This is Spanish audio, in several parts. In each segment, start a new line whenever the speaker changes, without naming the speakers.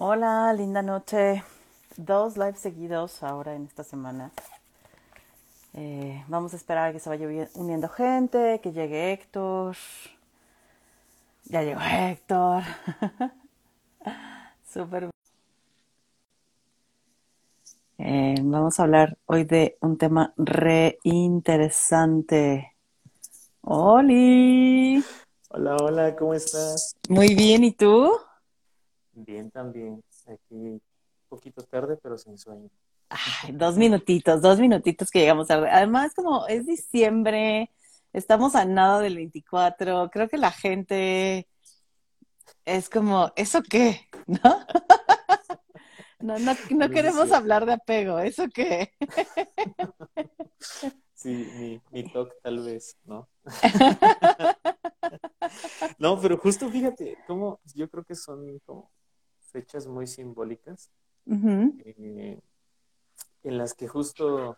Hola, linda noche. Dos lives seguidos ahora en esta semana. Eh, vamos a esperar a que se vaya uniendo gente, que llegue Héctor. Ya llegó Héctor. Súper. Eh, vamos a hablar hoy de un tema re interesante. ¡Holi!
Hola, hola, ¿cómo estás?
Muy bien, ¿y tú?
Bien, también. Aquí un poquito tarde, pero sin sueño.
Ay, dos minutitos, dos minutitos que llegamos tarde. Además, como es diciembre, estamos a nada del 24, creo que la gente es como, ¿eso qué? ¿No? No, no, no queremos hablar de apego, ¿eso qué?
Sí, mi, mi talk tal vez, ¿no? No, pero justo fíjate, como yo creo que son como fechas muy simbólicas eh, en las que justo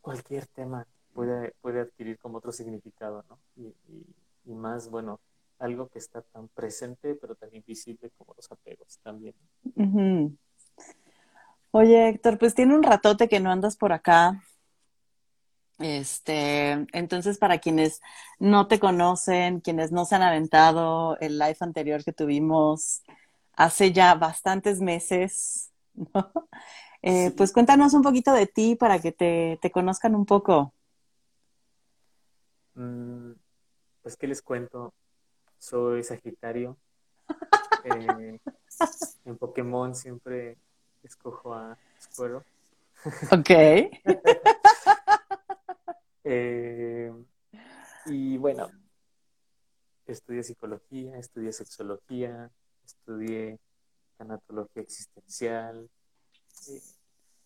cualquier tema puede, puede adquirir como otro significado, ¿no? Y, más, bueno, algo que está tan presente pero tan invisible como los apegos también.
Oye, Héctor, pues tiene un ratote que no andas por acá. Este, entonces, para quienes no te conocen, quienes no se han aventado el live anterior que tuvimos hace ya bastantes meses, ¿no? Eh, pues cuéntanos un poquito de ti para que te, te conozcan un poco.
Mm, pues, ¿qué les cuento? Soy Sagitario. Eh, en Pokémon siempre escojo a Squirrel.
Ok.
Eh, y bueno, estudié psicología, estudié sexología, estudié tanatología existencial. Eh,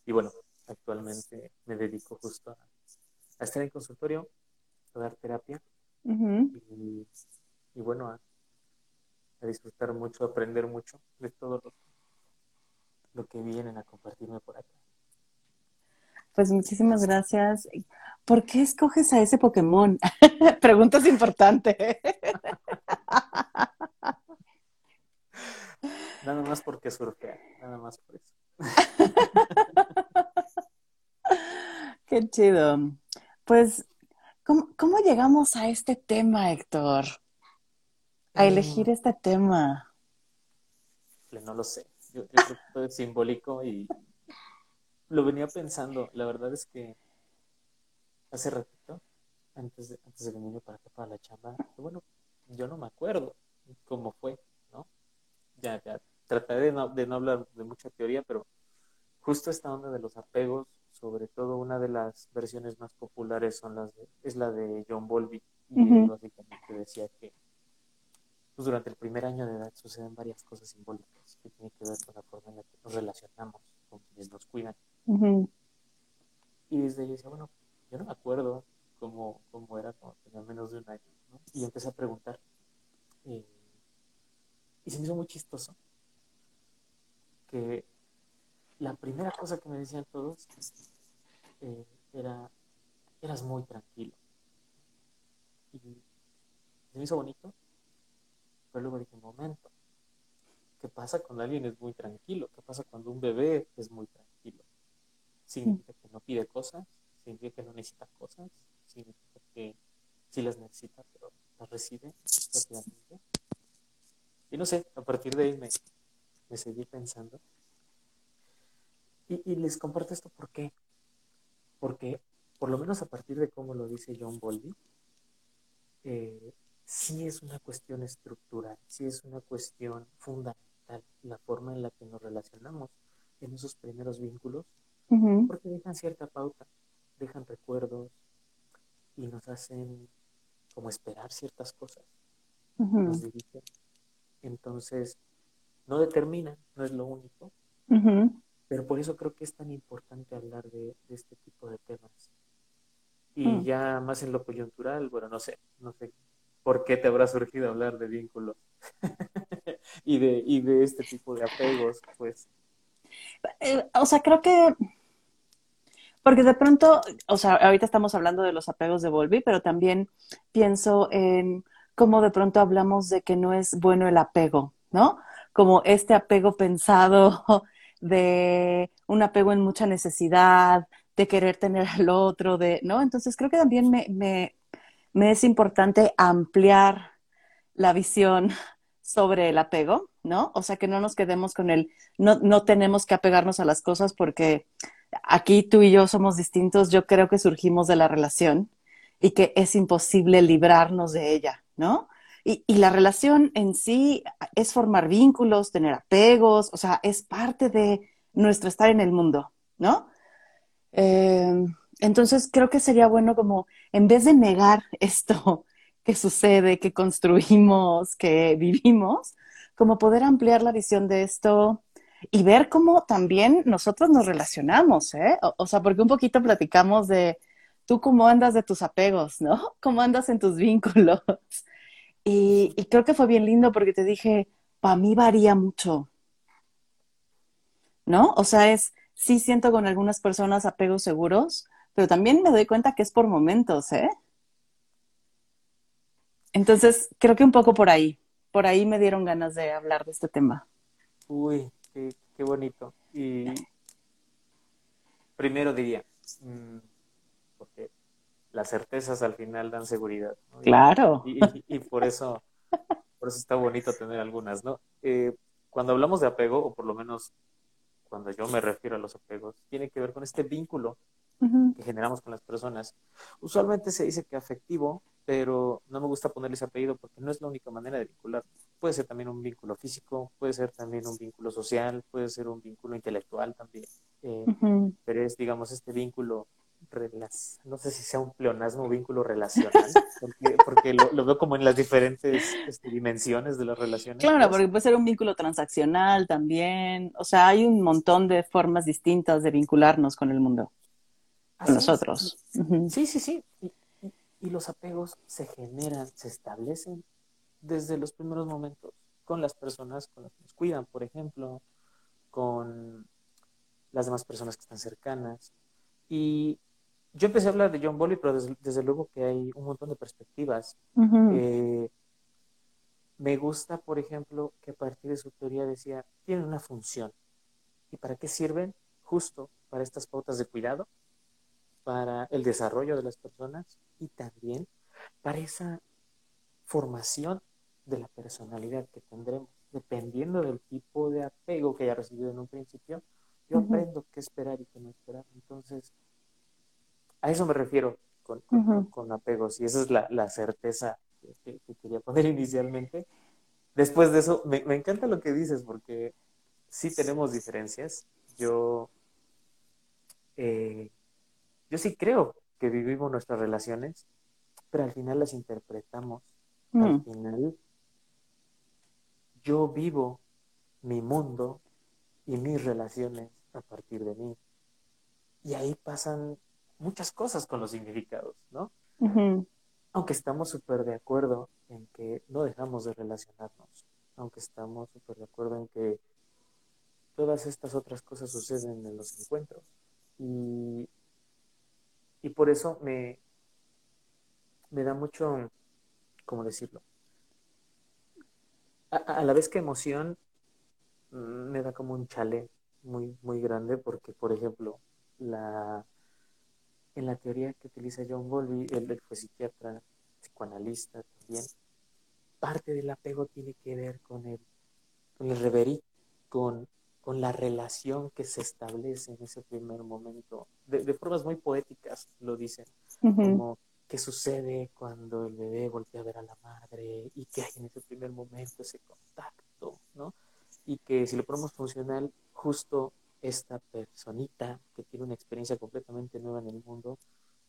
y bueno, actualmente me dedico justo a, estar en consultorio, a dar terapia. y, bueno, a, disfrutar mucho, a aprender mucho de todo lo, lo que vienen a compartirme por acá.
Pues muchísimas gracias. ¿Por qué escoges a ese Pokémon? Preguntas importantes.
Nada más porque surfea, nada más por eso.
Qué chido. Pues, ¿cómo, llegamos a este tema, Héctor? A elegir mm. este tema.
No lo sé. Yo, yo creo que todo es simbólico y lo venía pensando. La verdad es que hace ratito, antes de, antes de venirme para acá para la chamba, bueno, yo no me acuerdo cómo fue, ¿no? Ya, ya, trataré de no, de no hablar de mucha teoría, pero justo esta onda de los apegos, sobre todo una de las versiones más populares son las es la de John Bowlby, y básicamente decía que pues durante el primer año de edad suceden varias cosas simbólicas que tienen que ver con la forma en la que nos relacionamos con quienes nos cuidan. Y desde ahí decía, bueno, yo no me acuerdo cómo, cómo era cuando tenía menos de un año. Y empecé a preguntar. Eh, y se me hizo muy chistoso que la primera cosa que me decían todos eh, era, eras muy tranquilo. Y se me hizo bonito, pero luego dije, momento, ¿qué pasa cuando alguien es muy tranquilo? ¿Qué pasa cuando un bebé es muy tranquilo? Significa que no pide cosas, necesita cosas, significa que sí las necesita, pero las recibe rápidamente. Y no sé, a partir de ahí me, me seguí pensando. Y, les comparto esto por qué. Porque, por lo menos a partir de cómo lo dice John Bowlby, eh, sí es una cuestión estructural, sí es una cuestión fundamental la forma en la que nos relacionamos en esos primeros vínculos, porque dejan cierta pauta dejan recuerdos y nos hacen como esperar ciertas cosas. Nos dirigen. Entonces, no determinan, no es lo único. Pero por eso creo que es tan importante hablar de, este tipo de temas. Y mm. ya más en lo coyuntural, bueno, no sé, no sé por qué te habrá surgido hablar de vínculos y, de, y de este tipo de apegos, pues.
Eh, o sea, creo que porque de pronto, o sea, ahorita estamos hablando de los apegos de Volvi, pero también pienso en cómo de pronto hablamos de que no es bueno el apego, ¿no? como este apego pensado de un apego en mucha necesidad, de querer tener al otro, de, ¿no? Entonces creo que también me, me, me es importante ampliar la visión sobre el apego, ¿no? O sea, que no nos quedemos con el, no, no tenemos que apegarnos a las cosas porque aquí tú y yo somos distintos, yo creo que surgimos de la relación y que es imposible librarnos de ella, ¿no? Y, la relación en sí es formar vínculos, tener apegos, o sea, es parte de nuestro estar en el mundo, ¿no? Eh, entonces creo que sería bueno como, en vez de negar esto que sucede, que construimos, que vivimos, como poder ampliar la visión de esto y ver cómo también nosotros nos relacionamos, ¿eh? O, sea, porque un poquito platicamos de tú cómo andas de tus apegos, ¿no? ¿Cómo andas en tus vínculos? Y, y creo que fue bien lindo porque te dije, para mí varía mucho, ¿no? O sea, es, sí siento con algunas personas apegos seguros, pero también me doy cuenta que es por momentos, ¿eh? Entonces, creo que un poco por ahí, por ahí me dieron ganas de hablar de este tema.
Uy, qué, qué bonito. Y primero diría, mmm, porque las certezas al final dan seguridad. ¿no?
Claro.
Y, y, y, por eso, por eso está bonito tener algunas, ¿no? Eh, cuando hablamos de apego, o por lo menos cuando yo me refiero a los apegos, tiene que ver con este vínculo uh -huh. que generamos con las personas. Usualmente se dice que afectivo, pero no me gusta ponerle ese apellido porque no es la única manera de vincular. Puede ser también un vínculo físico, puede ser también un vínculo social, puede ser un vínculo intelectual también. Eh, uh -huh. Pero es, digamos, este vínculo no sé si sea un pleonasmo o vínculo relacional, porque, porque lo, lo, veo como en las diferentes este, dimensiones de las relaciones.
Claro, pues. porque puede ser un vínculo transaccional también, o sea, hay un montón de formas distintas de vincularnos con el mundo, con nosotros.
Sí, sí, sí. Y, y, y los apegos se generan, se establecen desde los primeros momentos con las personas con las que nos cuidan, por ejemplo, con las demás personas que están cercanas. Y yo empecé a hablar de John Bowlby, pero desde, desde, luego que hay un montón de perspectivas. Uh -huh. eh, me gusta, por ejemplo, que a partir de su teoría decía, tienen una función. ¿Y para qué sirven? Justo para estas pautas de cuidado, para el desarrollo de las personas y también para esa formación de la personalidad que tendremos. Dependiendo del tipo de apego que haya recibido en un principio, yo uh -huh. aprendo qué esperar y qué no esperar. Entonces, a eso me refiero con, con, uh -huh. con apegos y esa es la, la certeza que, que, quería poner inicialmente. Después de eso, me, me, encanta lo que dices porque sí tenemos diferencias. Yo, eh, yo sí creo que vivimos nuestras relaciones, pero al final las interpretamos. Al final, yo vivo mi mundo y mis relaciones a partir de mí. Y ahí pasan muchas cosas con los significados, ¿no? Uh -huh. Aunque estamos súper de acuerdo en que no dejamos de relacionarnos, aunque estamos súper de acuerdo en que todas estas otras cosas suceden en los encuentros. Y, y por eso me, me da mucho, ¿cómo decirlo? A, a, la vez que emoción, mm, me da como un chale muy, muy grande porque, por ejemplo, la, en la teoría que utiliza John Bowlby, él fue psiquiatra, psicoanalista también, parte del apego tiene que ver con el, con el reverí, con, con la relación que se establece en ese primer momento. De, de formas muy poéticas lo dicen, uh -huh. como qué sucede cuando el bebé voltea a ver a la madre y que hay en ese primer momento ese contacto, ¿no? Y que si lo ponemos funcional, justo esta personita que tiene una experiencia completamente nueva en el mundo,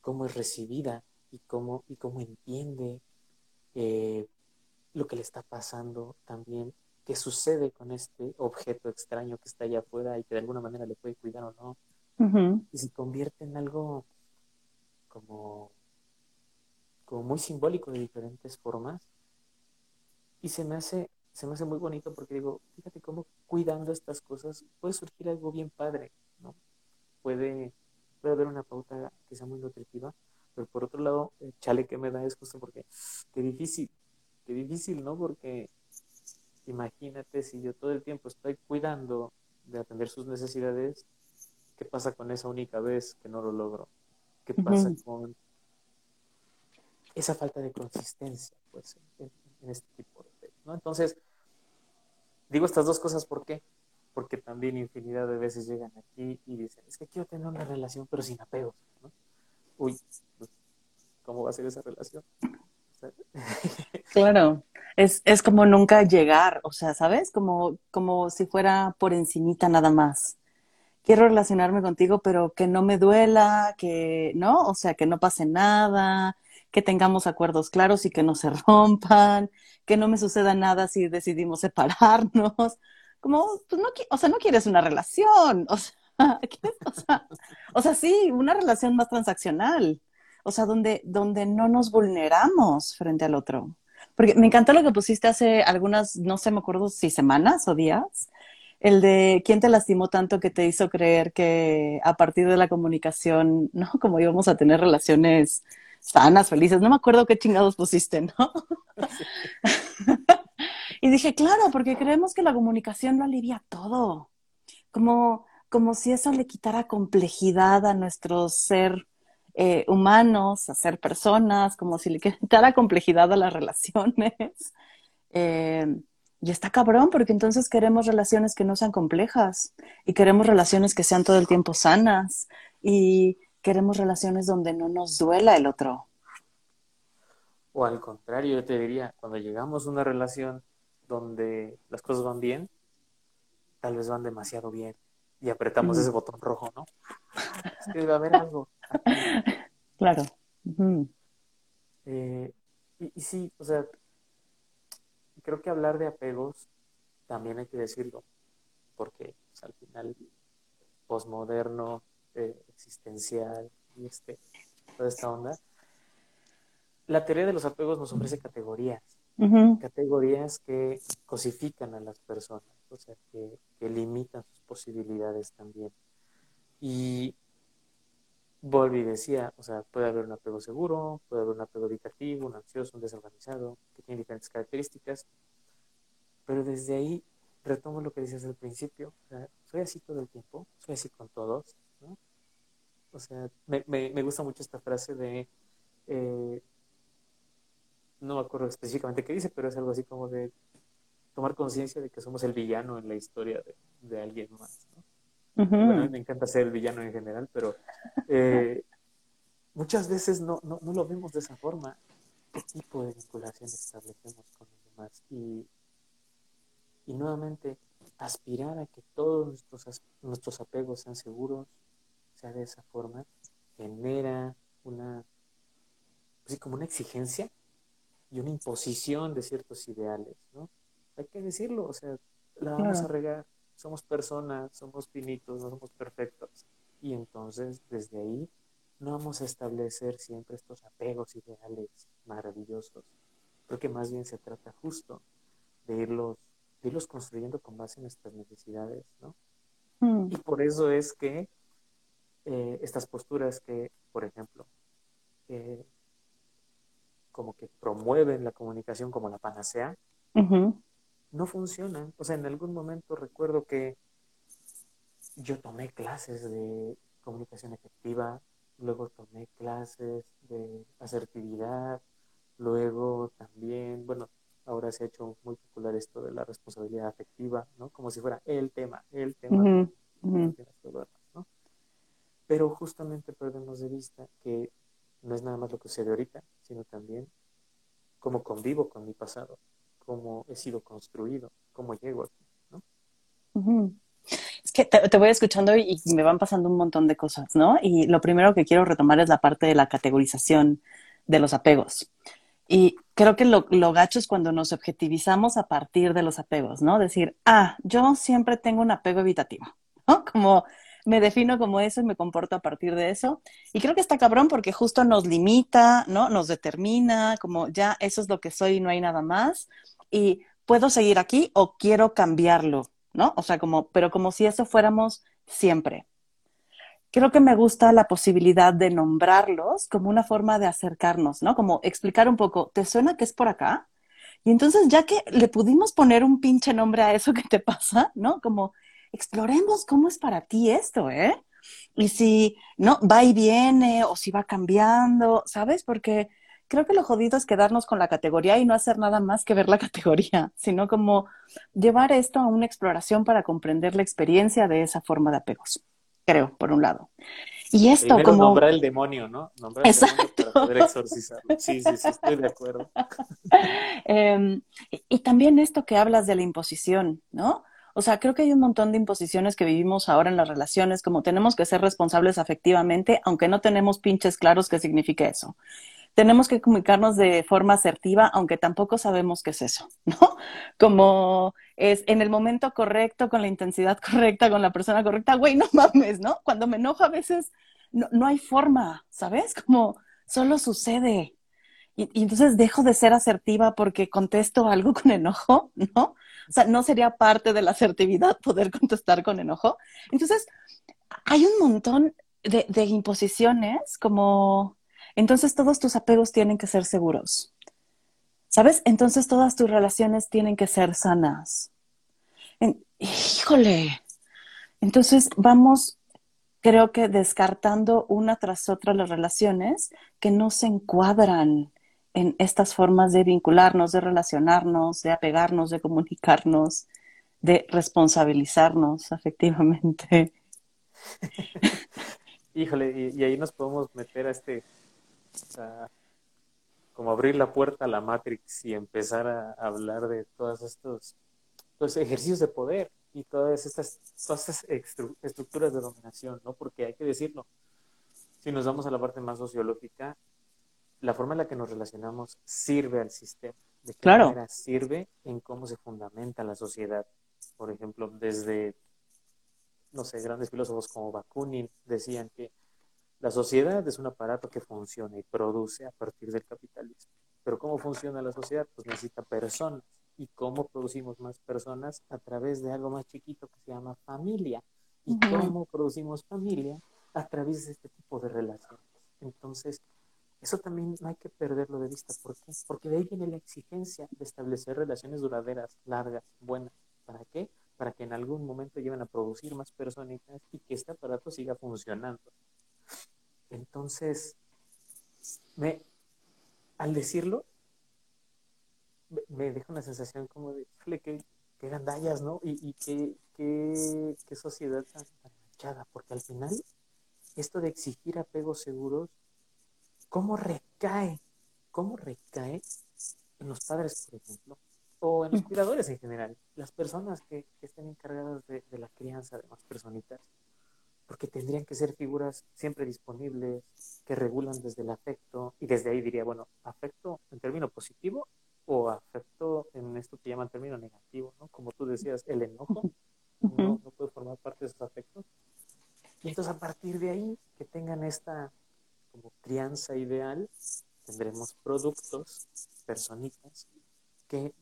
cómo es recibida y cómo, y cómo entiende eh, lo que le está pasando también, qué sucede con este objeto extraño que está allá afuera y que de alguna manera le puede cuidar o no. Uh -huh. Y se convierte en algo como, como muy simbólico de diferentes formas. Y se me hace se me hace muy bonito porque digo, fíjate cómo cuidando estas cosas puede surgir algo bien padre, ¿no? Puede, puede haber una pauta que sea muy nutritiva, pero por otro lado, el chale que me da es justo porque, qué difícil, qué difícil, ¿no? Porque imagínate si yo todo el tiempo estoy cuidando de atender sus necesidades, ¿qué pasa con esa única vez que no lo logro? ¿Qué pasa con esa falta de consistencia pues, en, este tipo de ¿no? Entonces, digo estas dos cosas, ¿por qué? Porque también infinidad de veces llegan aquí y dicen, es que quiero tener una relación pero sin apegos, ¿no? Uy, pues, ¿cómo va a ser esa relación?
Claro, es, es como nunca llegar, o sea, ¿sabes? Como, como si fuera por encimita nada más. Quiero relacionarme contigo, pero que no me duela, que, ¿no? O sea, que no pase nada, que tengamos acuerdos claros y que no se rompan, que no me suceda nada si decidimos separarnos. Como, pues no, o sea, no quieres una relación, o sea, o sea, o sea, sí, una relación más transaccional, o sea, donde, donde no nos vulneramos frente al otro. Porque me encantó lo que pusiste hace algunas, no sé, me acuerdo si semanas o días, el de quién te lastimó tanto que te hizo creer que a partir de la comunicación, ¿no? Como íbamos a tener relaciones sanas, felices. No me acuerdo qué chingados pusiste, ¿no? y dije, claro, porque creemos que la comunicación lo alivia todo. Como, como si eso le quitara complejidad a nuestro ser eh, humanos, a ser personas, como si le quitara complejidad a las relaciones. Eh, y está cabrón, porque entonces queremos relaciones que no sean complejas y queremos relaciones que sean todo el tiempo sanas y queremos relaciones donde no nos duela el otro.
O al contrario, yo te diría, cuando llegamos a una relación donde las cosas van bien, tal vez van demasiado bien y apretamos ese botón rojo, ¿no? Es que debe haber algo.
Claro.
Eh, y, sí, o sea, creo que hablar de apegos también hay que decirlo, porque pues, al final, posmoderno, eh, existencial y este, toda esta onda, la teoría de los apegos nos ofrece categorías, categorías que cosifican a las personas, o sea, que, limitan sus posibilidades también. Y Volvi decía, o sea, puede haber un apego seguro, puede haber un apego evitativo, un ansioso, un desorganizado, que tiene diferentes características, pero desde ahí retomo lo que decías al principio, o sea, soy así todo el tiempo, soy así con todos. O sea, me, me, gusta mucho esta frase de, eh, no me acuerdo específicamente qué dice, pero es algo así como de tomar conciencia de que somos el villano en la historia de, alguien más. ¿no? me encanta ser el villano en general, pero eh, muchas veces no, no, no, lo vemos de esa forma. ¿Qué tipo de vinculación establecemos con los demás? Y, y nuevamente, aspirar a que todos nuestros, nuestros apegos sean seguros, sea de esa forma, genera una, pues como una exigencia y una imposición de ciertos ideales, ¿no? Hay que decirlo, o sea, la vamos a regar, somos personas, somos finitos, no somos perfectos. Y entonces, desde ahí, no vamos a establecer siempre estos apegos ideales maravillosos. Creo que más bien se trata justo de irlos, de irlos construyendo con base en nuestras necesidades, ¿no? Mm. Y por eso es que eh, estas posturas que, por ejemplo, eh, como que promueven la comunicación como la panacea, no funcionan. O sea, en algún momento recuerdo que yo tomé clases de comunicación efectiva, luego tomé clases de asertividad, luego también, bueno, ahora se ha hecho muy popular esto de la responsabilidad afectiva, ¿no? Como si fuera el tema, el tema. Pero justamente perdemos de vista que no es nada más lo que sucede ahorita, sino también cómo convivo con mi pasado, cómo he sido construido, cómo llego aquí, ¿no?
Es que te, voy escuchando y, me van pasando un montón de cosas, ¿no? Y lo primero que quiero retomar es la parte de la categorización de los apegos. Y creo que lo, lo gacho es cuando nos objetivizamos a partir de los apegos, ¿no? Decir, ah, yo siempre tengo un apego evitativo, ¿no? Como me defino como eso y me comporto a partir de eso. Y creo que está cabrón porque justo nos limita, ¿no? Nos determina, como ya eso es lo que soy y no hay nada más. Y puedo seguir aquí o quiero cambiarlo, ¿no? O sea, como, pero como si eso fuéramos siempre. Creo que me gusta la posibilidad de nombrarlos como una forma de acercarnos, ¿no? Como explicar un poco, ¿te suena que es por acá? Y entonces, ya que le pudimos poner un pinche nombre a eso que te pasa, ¿no? Como exploremos cómo es para ti esto, ¿eh? Y si, ¿no? Va y viene o si va cambiando, ¿sabes? Porque creo que lo jodido es quedarnos con la categoría y no hacer nada más que ver la categoría, sino como llevar esto a una exploración para comprender la experiencia de esa forma de apegos, creo, por un lado. Y esto
Primero
como...
nombrar el demonio, ¿no? Nombrar el
Exacto.
demonio para poder exorcizarlo. Sí, sí, sí, estoy de acuerdo.
Eh, y, y también esto que hablas de la imposición, ¿no? O sea, creo que hay un montón de imposiciones que vivimos ahora en las relaciones, como tenemos que ser responsables afectivamente, aunque no tenemos pinches claros qué significa eso. Tenemos que comunicarnos de forma asertiva, aunque tampoco sabemos qué es eso, ¿no? Como es en el momento correcto, con la intensidad correcta, con la persona correcta, güey, no mames, ¿no? Cuando me enojo a veces no, no hay forma, ¿sabes? Como solo sucede. Y, y, entonces dejo de ser asertiva porque contesto algo con enojo, ¿no? O sea, no sería parte de la asertividad poder contestar con enojo. Entonces, hay un montón de, de imposiciones como, entonces todos tus apegos tienen que ser seguros. ¿Sabes? Entonces todas tus relaciones tienen que ser sanas. Híjole. Entonces vamos, creo que descartando una tras otra las relaciones que no se encuadran en estas formas de vincularnos, de relacionarnos, de apegarnos, de comunicarnos, de responsabilizarnos afectivamente.
Híjole, y, ahí nos podemos meter a este, como abrir la puerta a la Matrix y empezar a hablar de todos estos pues, ejercicios de poder y todas estas, todas estas estructuras de dominación, ¿no? Porque hay que decirlo, si nos vamos a la parte más sociológica, la forma en la que nos relacionamos sirve al sistema. De qué
claro.
manera sirve en cómo se fundamenta la sociedad. Por ejemplo, desde, no sé, grandes filósofos como Bakunin decían que la sociedad es un aparato que funciona y produce a partir del capitalismo. Pero ¿cómo funciona la sociedad? Pues necesita personas. ¿Y cómo producimos más personas? A través de algo más chiquito que se llama familia. ¿Y uh -huh. cómo producimos familia? A través de este tipo de relaciones. Entonces, eso también no hay que perderlo de vista. ¿Por qué? Porque de ahí viene la exigencia de establecer relaciones duraderas, largas, buenas. ¿Para qué? Para que en algún momento lleven a producir más personitas y que este aparato siga funcionando. Entonces, me, al decirlo, me, me deja una sensación como de, que, que gandallas, ¿no? Y, y qué que, que sociedad tan manchada, porque al final, esto de exigir apegos seguros ¿Cómo recae? ¿Cómo recae en los padres, por ejemplo? O en los cuidadores en general, las personas que, que estén encargadas de, de, la crianza de más personitas, porque tendrían que ser figuras siempre disponibles, que regulan desde el afecto, y desde ahí diría, bueno, afecto en término positivo o afecto en esto que llaman término negativo, ¿no? Como tú decías, el enojo no, no puede formar parte de esos afectos. Y entonces a partir de ahí, que tengan esta como crianza ideal, tendremos productos, personitas, que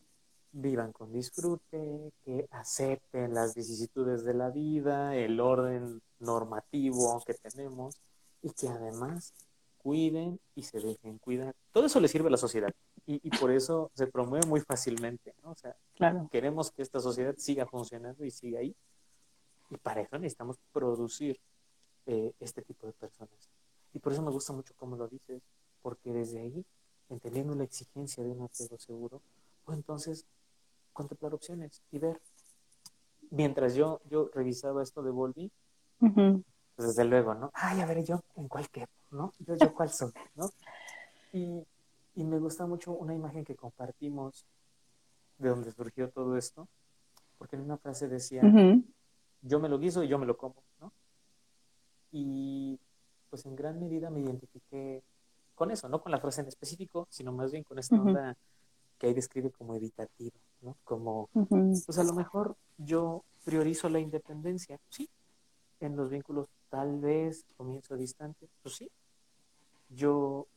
vivan con disfrute, que acepten las vicisitudes de la vida, el orden normativo que tenemos y que además cuiden y se dejen cuidar. Todo eso le sirve a la sociedad y, y por eso se promueve muy fácilmente, ¿no? O sea,
claro.
queremos que esta sociedad siga funcionando y siga ahí y para eso necesitamos producir eh, este tipo de personas. Por eso me gusta mucho cómo lo dices, porque desde ahí, entendiendo la exigencia de un apego seguro, pues entonces contemplar opciones y ver. Mientras yo, yo revisaba esto de Volvi, uh -huh. pues desde luego, ¿no? Ay, a ver, yo en cuál quepo, ¿no? Yo, yo cuál soy, ¿no? Y, y me gusta mucho una imagen que compartimos de donde surgió todo esto, porque en una frase decía, uh -huh. yo me lo guiso y yo me lo como, ¿no? Y pues en gran medida me identifiqué con eso, no con la frase en específico, sino más bien con esta uh -huh. onda que ahí describe como evitativa, ¿no? Como, uh -huh. pues a lo mejor yo priorizo la independencia, sí, en los vínculos tal vez comienzo distante, pues sí, yo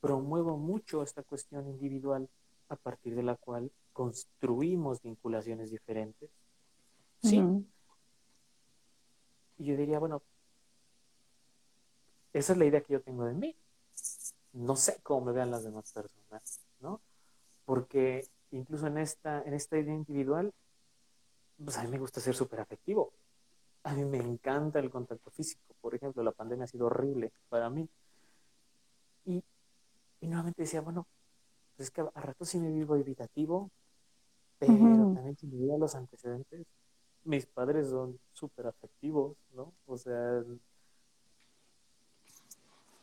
promuevo mucho esta cuestión individual a partir de la cual construimos vinculaciones diferentes, sí. Uh -huh. Y yo diría, bueno, esa es la idea que yo tengo de mí. No sé cómo me vean las demás personas, ¿no? Porque incluso en esta, en esta idea individual, pues a mí me gusta ser súper afectivo. A mí me encanta el contacto físico. Por ejemplo, la pandemia ha sido horrible para mí. Y, y nuevamente decía, bueno, pues es que a rato sí me vivo evitativo, pero también si me los antecedentes, mis padres son súper afectivos, ¿no? O sea,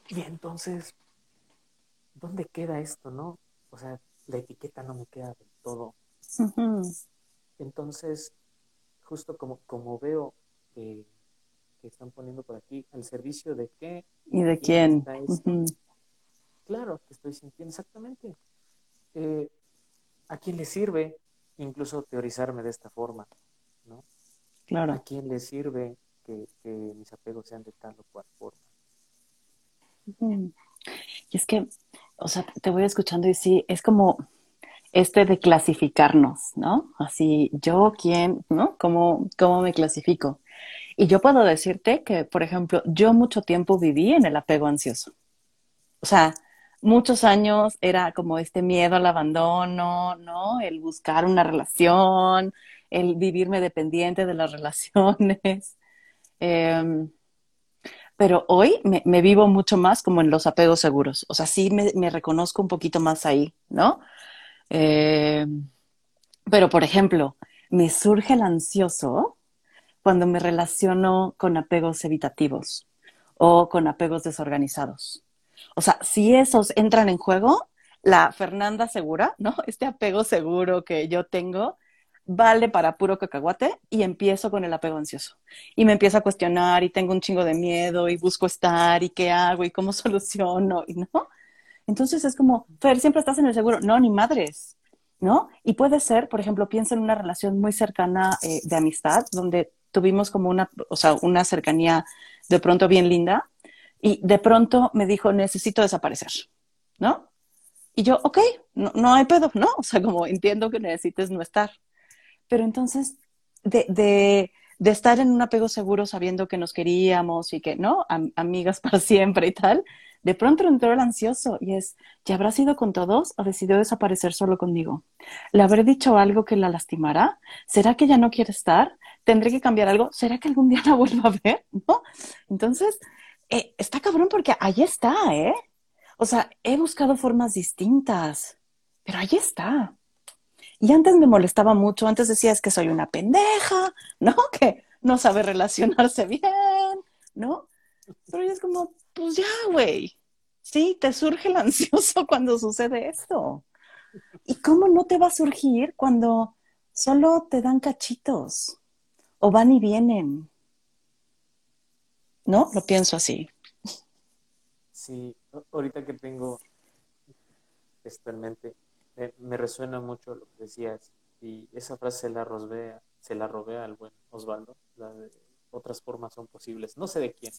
y entonces, ¿dónde queda esto, no? O sea, la etiqueta no me queda del todo. Entonces, justo como, como veo que, están poniendo por aquí, ¿al servicio de qué?
¿Y de quién?
Claro, que estoy sintiendo exactamente. Eh, ¿A quién le sirve incluso teorizarme de esta forma? ¿no?
Claro.
¿A quién le sirve que, mis apegos sean de tal o cual forma?
Y es que, o sea, te voy escuchando y sí, es como este de clasificarnos, ¿no? Así, yo, ¿quién, no? ¿Cómo, cómo me clasifico? Y yo puedo decirte que, por ejemplo, yo mucho tiempo viví en el apego ansioso. O sea, muchos años era como este miedo al abandono, ¿no? El buscar una relación, el vivirme dependiente de las relaciones. Em, pero hoy me, vivo mucho más como en los apegos seguros. O sea, sí me, reconozco un poquito más ahí, ¿no? Em, pero, por ejemplo, me surge el ansioso cuando me relaciono con apegos evitativos o con apegos desorganizados. O sea, si esos entran en juego, la Fernanda segura, ¿no? Este apego seguro que yo tengo vale para puro cacahuate y empiezo con el apego ansioso. Y me empiezo a cuestionar y tengo un chingo de miedo y busco estar y qué hago y cómo soluciono y no. Entonces es como, Fer, siempre estás en el seguro. No, ni madres, ¿no? Y puede ser, por ejemplo, piensa en una relación muy cercana eh, de amistad donde tuvimos como una, o sea, una cercanía de pronto bien linda y de pronto me dijo, necesito desaparecer, ¿no? Y yo, ok, no, no hay pedo, ¿no? O sea, como entiendo que necesites no estar. Pero entonces, de, de, estar en un apego seguro sabiendo que nos queríamos y que, ¿no? amigas para siempre y tal, de pronto entró el ansioso y es, ¿ya habrá sido con todos o decidió desaparecer solo conmigo? ¿Le habré dicho algo que la lastimará? ¿Será que ya no quiere estar? ¿Tendré que cambiar algo? ¿Será que algún día la vuelva a ver? ¿No? Entonces, eh, está cabrón porque ahí está, ¿eh? O sea, he buscado formas distintas, pero ahí está. Y antes me molestaba mucho, antes decía es que soy una pendeja, ¿no? Que no sabe relacionarse bien, ¿no? Pero es como, pues ya, güey. Sí, te surge el ansioso cuando sucede esto. ¿Y cómo no te va a surgir cuando solo te dan cachitos o van y vienen? ¿No? Lo pienso así.
Sí, ahorita que tengo esto en mente, me, resuena mucho lo que decías y esa frase se la robé, se la robé al buen Osvaldo, la de otras formas son posibles, no sé de quién,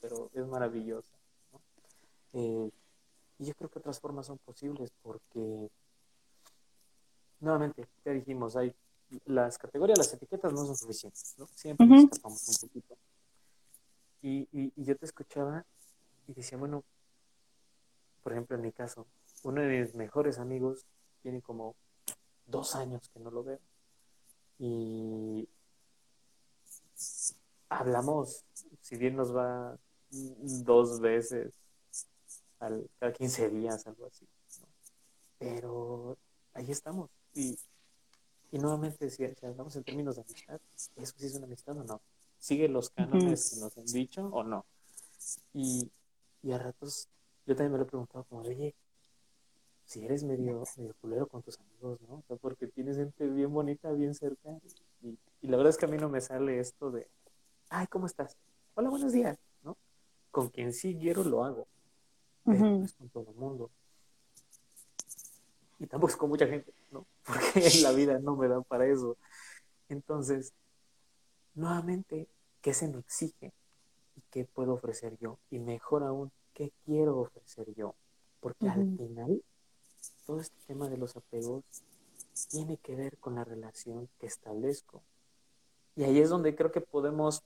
pero es maravillosa. Eh, y yo creo que otras formas son posibles porque, nuevamente, ya dijimos, hay las categorías, las etiquetas no son suficientes, ¿no? Siempre nos escapamos un poquito. Y, y, yo te escuchaba y decía, bueno, por ejemplo, en mi caso, uno de mis mejores amigos tiene como dos años que no lo veo. Y hablamos, si bien nos va dos veces al, cada 15 días, algo así. Pero ahí estamos. Y, y nuevamente, si, hablamos en términos de amistad, ¿eso sí es una amistad o no? ¿Sigue los cánones que nos han dicho o no? Y, y a ratos yo también me lo he preguntado como, oye, si eres medio, medio culero con tus amigos, ¿no? O sea, porque tienes gente bien bonita, bien cerca. Y, y, la verdad es que a mí no me sale esto de, ay, ¿cómo estás? Hola, buenos días, ¿no? Con quien sí quiero lo hago. Es con todo el mundo. Y tampoco es con mucha gente, ¿no? Porque la vida no me da para eso. Entonces, nuevamente, ¿qué se me exige? ¿Y qué puedo ofrecer yo? Y mejor aún, ¿qué quiero ofrecer yo? Porque al final, todo este tema de los apegos tiene que ver con la relación que establezco. Y ahí es donde creo que podemos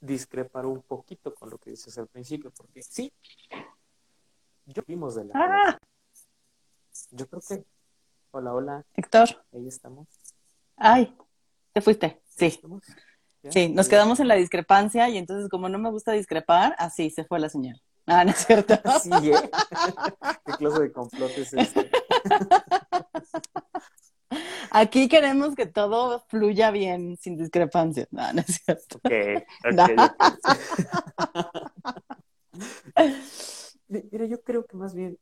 discrepar un poquito con lo que dices al principio, porque sí, yo vimos de la... Ah. Yo creo que Hola, hola.
Héctor.
Ahí estamos.
Ay, te fuiste. Sí. Sí, nos quedamos en la discrepancia y entonces como no me gusta discrepar, así se fue la señal. Ah, ¿no es cierto?
Sí, ¿eh? ¿Qué clase de complot es este?
Aquí queremos que todo fluya bien, sin discrepancias. No, no es cierto.
Ok, ok,
No.
Mira, yo creo que más bien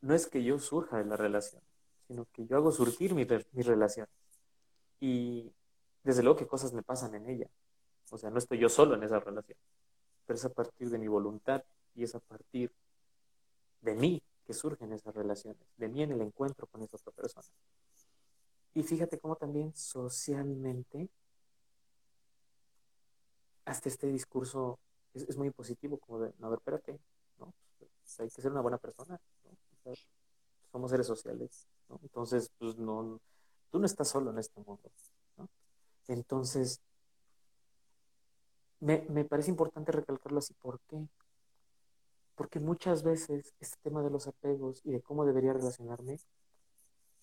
no es que yo surja de la relación, sino que yo hago surgir mi, re- mi relación. Y desde luego que cosas me pasan en ella. O sea, no estoy yo solo en esa relación, pero es a partir de mi voluntad y es a partir de mí que surgen esas relaciones, de mí en el encuentro con esa otra persona. Y fíjate cómo también socialmente hasta este discurso es, es muy positivo, como de, no, a ver, espérate, ¿no? Pues hay que ser una buena persona, ¿no? O sea, somos seres sociales, ¿no? Entonces, pues no, tú no estás solo en este mundo, ¿no? Entonces, me, me parece importante recalcarlo así, ¿por qué? Porque muchas veces este tema de los apegos y de cómo debería relacionarme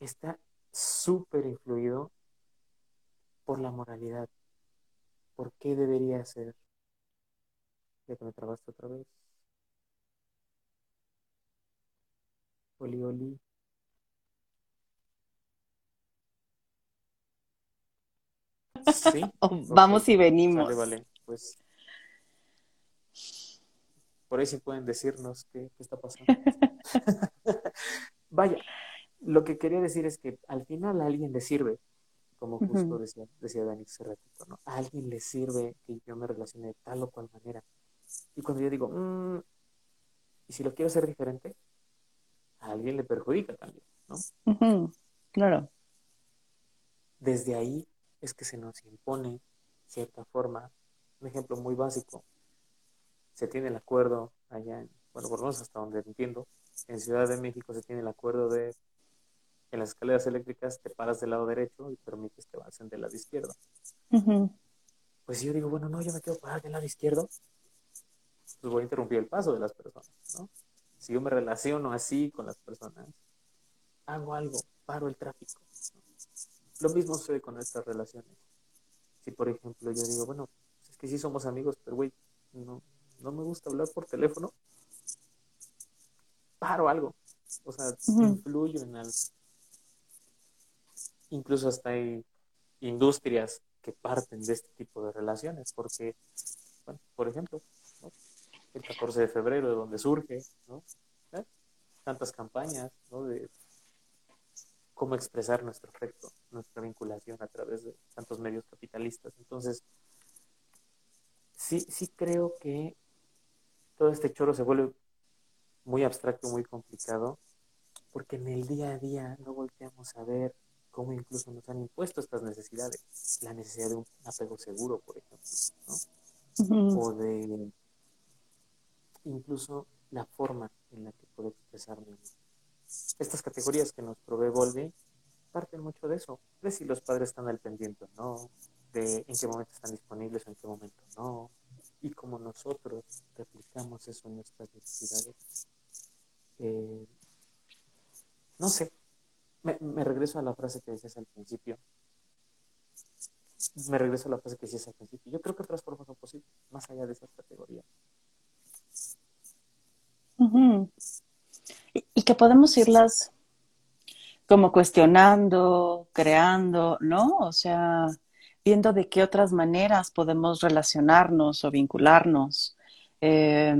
está súper influido por la moralidad. ¿Por qué debería ser? Ya que me trabaste otra vez. Oli, oli. Sí.
Vamos y venimos.
Vale, vale. Pues por ahí sí pueden decirnos qué, qué está pasando. Vaya, lo que quería decir es que al final a alguien le sirve, como justo decía, decía Dani hace ratito, ¿no? A alguien le sirve que yo me relacione de tal o cual manera. Y cuando yo digo, "Mm, ¿y si lo quiero hacer diferente? A alguien le perjudica también, ¿no?
Claro.
Desde ahí es que se nos impone cierta forma. Un ejemplo muy básico. Se tiene el acuerdo allá, en, bueno, por lo menos hasta donde entiendo, en Ciudad de México se tiene el acuerdo de en las escaleras eléctricas te paras del lado derecho y permites que avancen del lado izquierdo.
Ujú,
Pues si yo digo, bueno, no, yo me quiero parar del lado izquierdo, pues voy a interrumpir el paso de las personas, ¿no? Si yo me relaciono así con las personas, hago algo, paro el tráfico. ¿no? Lo mismo sucede con estas relaciones. Si, por ejemplo, yo digo, bueno, que sí somos amigos, pero güey, no, no me gusta hablar por teléfono, paro algo. O sea, influyo en algo. Incluso hasta hay industrias que parten de este tipo de relaciones, porque, bueno, por ejemplo, ¿no? el 14 de febrero, de donde surge, ¿no? ¿Eh? tantas campañas, ¿no? De cómo expresar nuestro afecto, nuestra vinculación a través de tantos medios capitalistas. Entonces, sí, sí creo que todo este choro se vuelve muy abstracto, muy complicado, porque en el día a día no volteamos a ver cómo incluso nos han impuesto estas necesidades. La necesidad de un apego seguro, por ejemplo, ¿no? o de incluso la forma en la que puedo expresarme. Estas categorías que nos provee Volvi parten mucho de eso, de si los padres están al pendiente o no, de en qué momento están disponibles o en qué momento no, y cómo nosotros replicamos eso en nuestras necesidades. Eh, no sé, me, me regreso a la frase que decías al principio. Me regreso a la frase que decías al principio. Yo creo que otras formas son posibles, más allá de esas categorías.
Ujú. Y, y que podemos irlas como cuestionando, creando, ¿no? O sea, viendo de qué otras maneras podemos relacionarnos o vincularnos. Eh,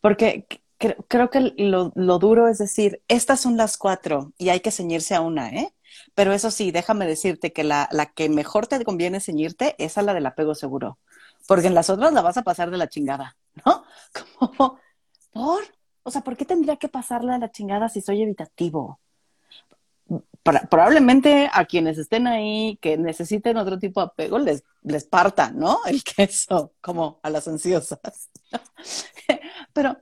porque cre- creo que lo, duro es decir, estas son las cuatro y hay que ceñirse a una, ¿eh? Pero eso sí, déjame decirte que la, la que mejor te conviene ceñirte es a la del apego seguro, porque en las otras la vas a pasar de la chingada, ¿no? Como, ¿por? O sea, ¿por qué tendría que pasarla a la chingada si soy evitativo? Probablemente a quienes estén ahí que necesiten otro tipo de apego les, les parta, ¿no? El queso, como a las ansiosas. pero,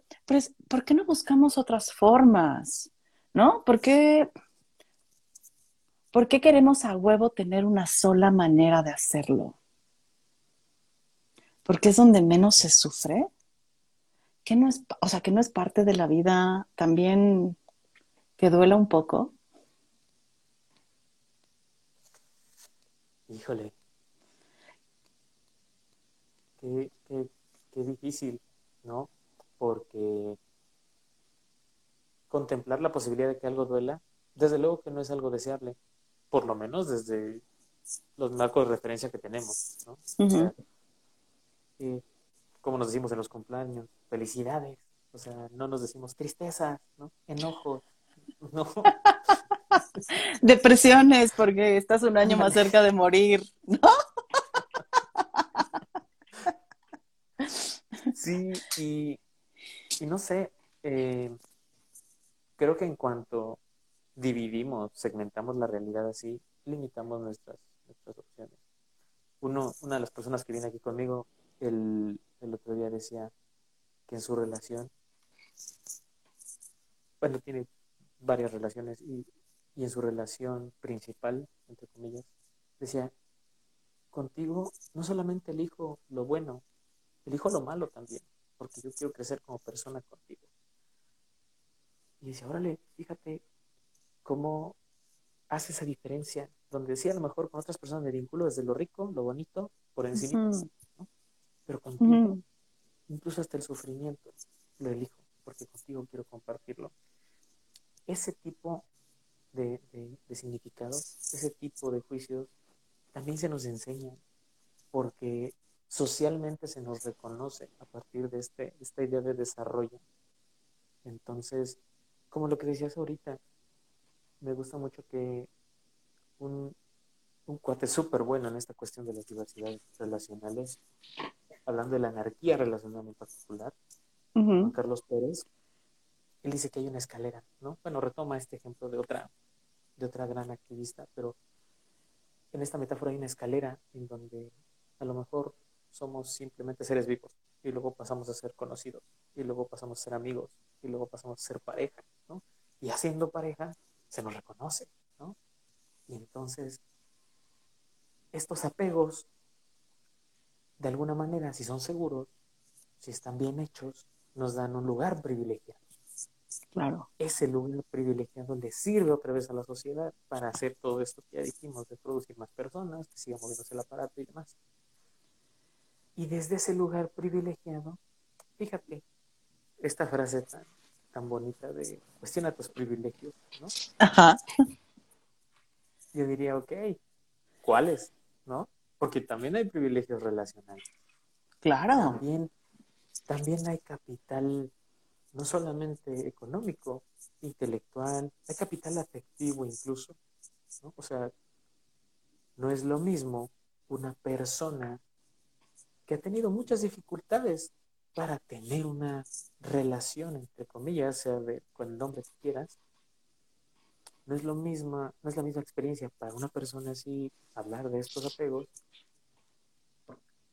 ¿por qué no buscamos otras formas? ¿No? ¿Por qué, ¿Por qué queremos a huevo tener una sola manera de hacerlo? Porque es donde menos se sufre. Que no es, o sea, que no es parte de la vida también que duela un poco.
Híjole. Qué, qué, qué difícil, ¿no? Porque contemplar la posibilidad de que algo duela, desde luego que no es algo deseable, por lo menos desde los marcos de referencia que tenemos, ¿no? como nos decimos en los cumpleaños, felicidades, o sea, no nos decimos tristeza, ¿no? Enojos, no.
Depresiones, porque estás un año más cerca de morir, ¿no?
Sí, y, no sé, eh, creo que en cuanto dividimos, segmentamos la realidad así, limitamos nuestras, nuestras opciones. Uno, una de las personas que viene aquí conmigo el, el otro día decía que en su relación, bueno, tiene varias relaciones y, y en su relación principal, entre comillas, decía, contigo no solamente elijo lo bueno, elijo lo malo también, porque yo quiero crecer como persona contigo. Y dice, órale, fíjate cómo hace esa diferencia, donde decía a lo mejor con otras personas me vinculo desde lo rico, lo bonito, por encima, pero contigo, incluso hasta el sufrimiento, lo elijo, porque contigo quiero compartirlo. Ese tipo de, de significados, ese tipo de juicios, también se nos enseña, porque socialmente se nos reconoce a partir de este, esta idea de desarrollo. Entonces, como lo que decías ahorita, me gusta mucho que un, un cuate súper bueno en esta cuestión de las diversidades relacionales, hablando de la anarquía relacional en particular, Juan Carlos Pérez, él dice que hay una escalera, ¿no? Bueno, retoma este ejemplo de otra, de otra gran activista, pero en esta metáfora hay una escalera en donde a lo mejor somos simplemente seres vivos y luego pasamos a ser conocidos y luego pasamos a ser amigos y luego pasamos a ser pareja, ¿no? Y haciendo pareja se nos reconoce, ¿no? Y entonces estos apegos, de alguna manera, si son seguros, si están bien hechos, nos dan un lugar privilegiado.
Claro.
Ese lugar privilegiado le sirve otra vez a la sociedad para hacer todo esto que ya dijimos, de producir más personas, que siga moviéndose el aparato y demás. Y desde ese lugar privilegiado, fíjate, esta frase tan, tan bonita de cuestiona tus privilegios, ¿no?
Ajá.
Yo diría, ok, ¿cuáles? ¿No? Porque también hay privilegios relacionales.
Claro.
También, también hay capital, no solamente económico, intelectual, hay capital afectivo incluso, ¿no? O sea, no es lo mismo una persona que ha tenido muchas dificultades para tener una relación, entre comillas, sea de, con el nombre que quieras, no es lo misma, no es la misma experiencia para una persona así hablar de estos apegos